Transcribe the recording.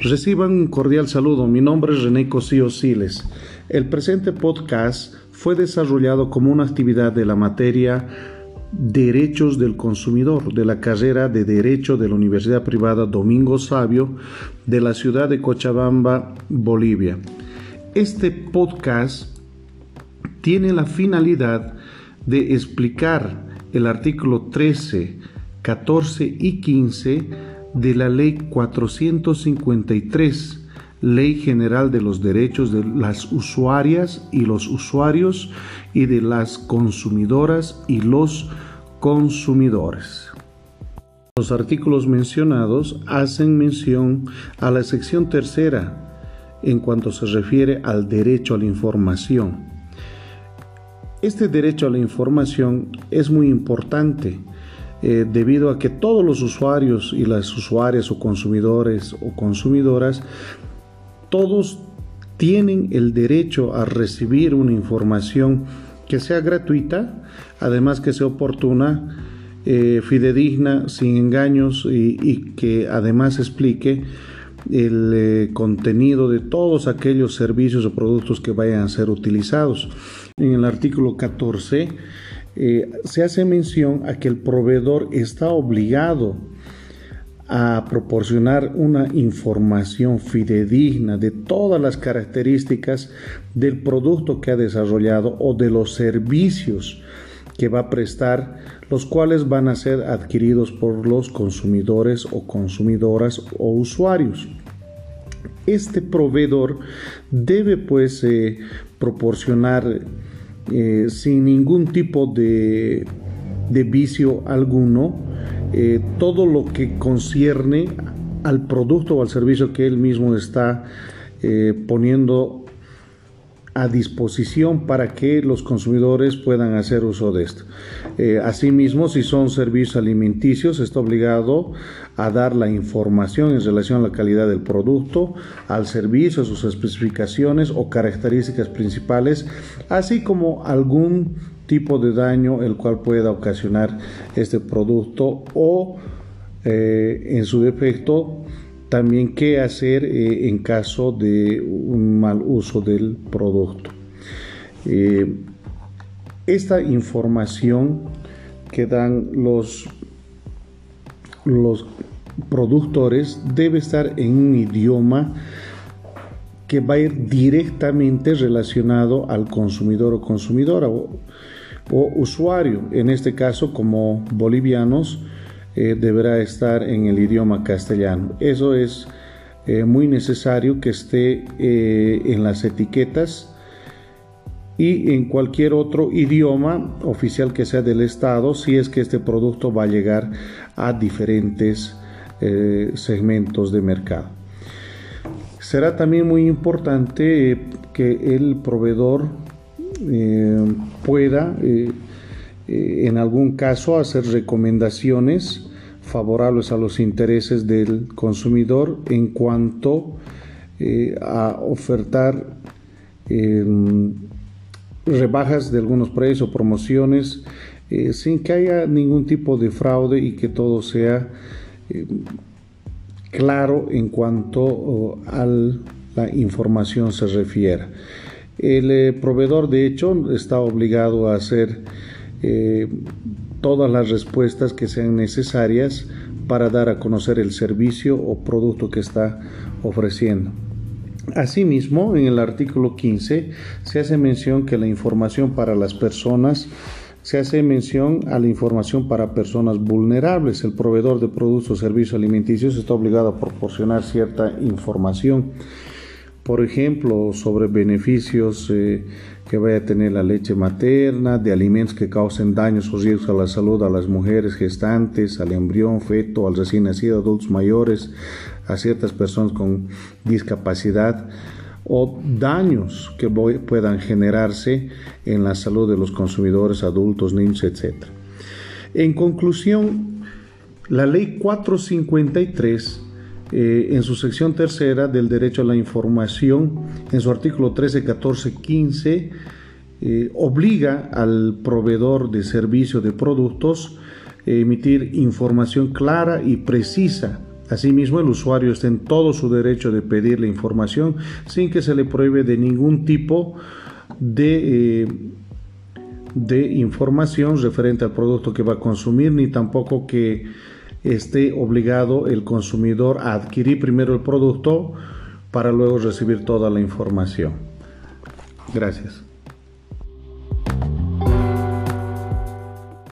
Reciban un cordial saludo. Mi nombre es René Cosío Siles. El presente podcast fue desarrollado como una actividad de la materia Derechos del Consumidor de la carrera de Derecho de la Universidad Privada Domingo Sabio de la ciudad de Cochabamba, Bolivia. Este podcast tiene la finalidad de explicar el artículo 13, 14 y 15 de la Ley 453, Ley General de los Derechos de las Usuarias y los Usuarios y de las Consumidoras y los Consumidores. Los artículos mencionados hacen mención a la sección tercera en cuanto se refiere al derecho a la información. Este derecho a la información es muy importante eh, debido a que todos los usuarios y las usuarias o consumidores o consumidoras, todos tienen el derecho a recibir una información que sea gratuita, además que sea oportuna, eh, fidedigna, sin engaños y, que además explique el eh, contenido de todos aquellos servicios o productos que vayan a ser utilizados. En el artículo 14 eh, se hace mención a que el proveedor está obligado a proporcionar una información fidedigna de todas las características del producto que ha desarrollado o de los servicios que va a prestar, los cuales van a ser adquiridos por los consumidores o consumidoras o usuarios. Este proveedor debe pues eh, proporcionar eh, sin ningún tipo de, vicio alguno, eh, todo lo que concierne al producto o al servicio que él mismo está eh, poniendo a disposición para que los consumidores puedan hacer uso de esto. Eh, asimismo, si son servicios alimenticios, está obligado a dar la información en relación a la calidad del producto, al servicio, a sus especificaciones o características principales, así como algún tipo de daño el cual pueda ocasionar este producto o eh, en su defecto también qué hacer eh, en caso de un mal uso del producto. Eh, esta información que dan los, los productores debe estar en un idioma que va a ir directamente relacionado al consumidor o consumidora o usuario. En este caso, como bolivianos, eh, deberá estar en el idioma castellano. Eso es eh, muy necesario que esté eh, en las etiquetas y en cualquier otro idioma oficial que sea del Estado si es que este producto va a llegar a diferentes segmentos de mercado. Será también muy importante que el proveedor pueda en algún caso hacer recomendaciones favorables a los intereses del consumidor en cuanto eh, a ofertar em, rebajas de algunos precios o promociones eh, sin que haya ningún tipo de fraude y que todo sea em, claro en cuanto a la información se refiera. El eh, proveedor de hecho está obligado a hacer todas las respuestas que sean necesarias para dar a conocer el servicio o producto que está ofreciendo. Asimismo, en el artículo 15 se hace mención que la información para las personas se hace mención a la información para personas vulnerables. El proveedor de productos o servicios alimenticios está obligado a proporcionar cierta información por ejemplo, sobre beneficios eh, que vaya a tener la leche materna, de alimentos que causen daños o riesgos a la salud a las mujeres gestantes, al embrión, feto, al recién nacido, adultos mayores, a ciertas personas con discapacidad o daños que puedan generarse en la salud de los consumidores, adultos, niños, etc. En conclusión, la ley 453 eh, en su sección tercera del derecho a la información, en su artículo 13, 14, 15, obliga al proveedor de servicio de productos a emitir información clara y precisa. Asimismo, el usuario está en todo su derecho de pedir la información sin que se le prohíbe de ningún tipo de eh, información referente al producto que va a consumir, ni tampoco que esté obligado el consumidor a adquirir primero el producto para luego recibir toda la información. Gracias.